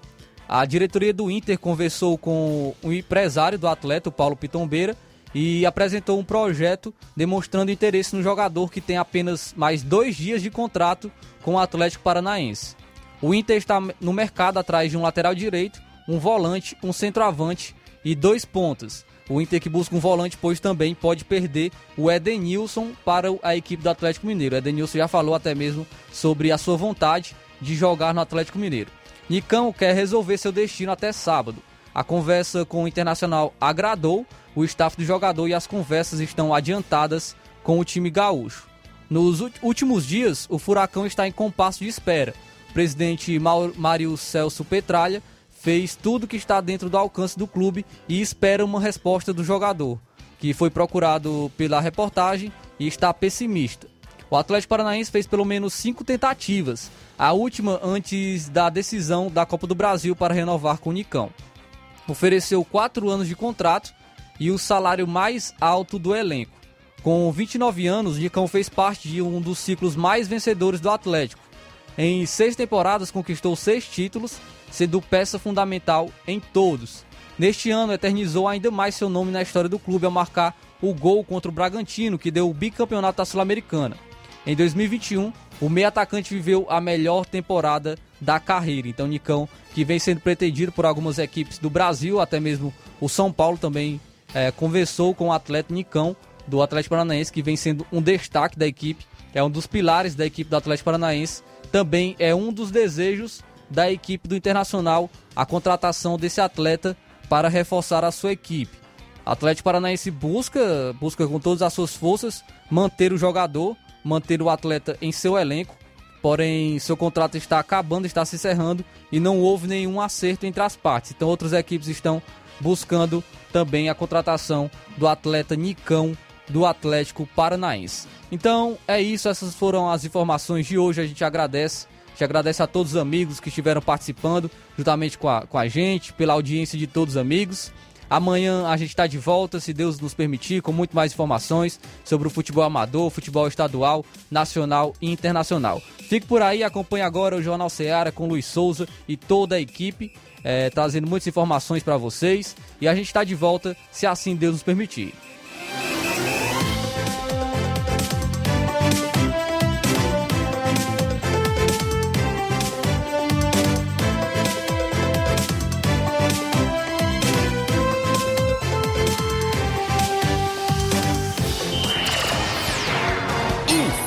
Speaker 1: A diretoria do Inter conversou com o empresário do atleta, o Paulo Pitombeira, e apresentou um projeto demonstrando interesse no jogador que tem apenas mais dois dias de contrato com o Atlético Paranaense. O Inter está no mercado atrás de um lateral direito, um volante, um centroavante e dois pontas. O Inter que busca um volante, pois também pode perder o Edenilson para a equipe do Atlético Mineiro. O Edenilson já falou até mesmo sobre a sua vontade de jogar no Atlético Mineiro. Nicão quer resolver seu destino até sábado. A conversa com o Internacional agradou o staff do jogador e as conversas estão adiantadas com o time gaúcho. Nos últimos dias, o Furacão está em compasso de espera. O presidente Mário Celso Petralha fez tudo que está dentro do alcance do clube e espera uma resposta do jogador, que foi procurado pela reportagem e está pessimista. O Atlético Paranaense fez pelo menos cinco tentativas, a última antes da decisão da Copa do Brasil para renovar com o Nicão. Ofereceu quatro anos de contrato e o salário mais alto do elenco. Com 29 anos, Nicão fez parte de um dos ciclos mais vencedores do Atlético. Em seis temporadas, conquistou seis títulos, sendo peça fundamental em todos. Neste ano, eternizou ainda mais seu nome na história do clube ao marcar o gol contra o Bragantino, que deu o bicampeonato da Sul-Americana. Em 2021, o meio atacante viveu a melhor temporada da carreira. Então, Nicão, que vem sendo pretendido por algumas equipes do Brasil, até mesmo o São Paulo também é, conversou com o atleta Nicão, do Atlético Paranaense, que vem sendo um destaque da equipe, é um dos pilares da equipe do Atlético Paranaense. Também é um dos desejos da equipe do Internacional a contratação desse atleta para reforçar a sua equipe. Atlético Paranaense busca, busca com todas as suas forças manter o jogador manter o atleta em seu elenco porém seu contrato está acabando, está se encerrando e não houve nenhum acerto entre as partes. Então outras equipes estão buscando também a contratação do atleta Nicão do Atlético Paranaense. Então é isso, essas foram as informações de hoje. A gente agradece, agradece a todos os amigos que estiveram participando juntamente com a, com a gente, pela audiência de todos os amigos. Amanhã a gente está de volta, se Deus nos permitir, com muito mais informações sobre o futebol amador, futebol estadual, nacional e internacional. Fique por aí, acompanhe agora o Jornal Ceará com Luiz Souza e toda a equipe, é, trazendo muitas informações para vocês. E a gente está de volta, se assim Deus nos permitir.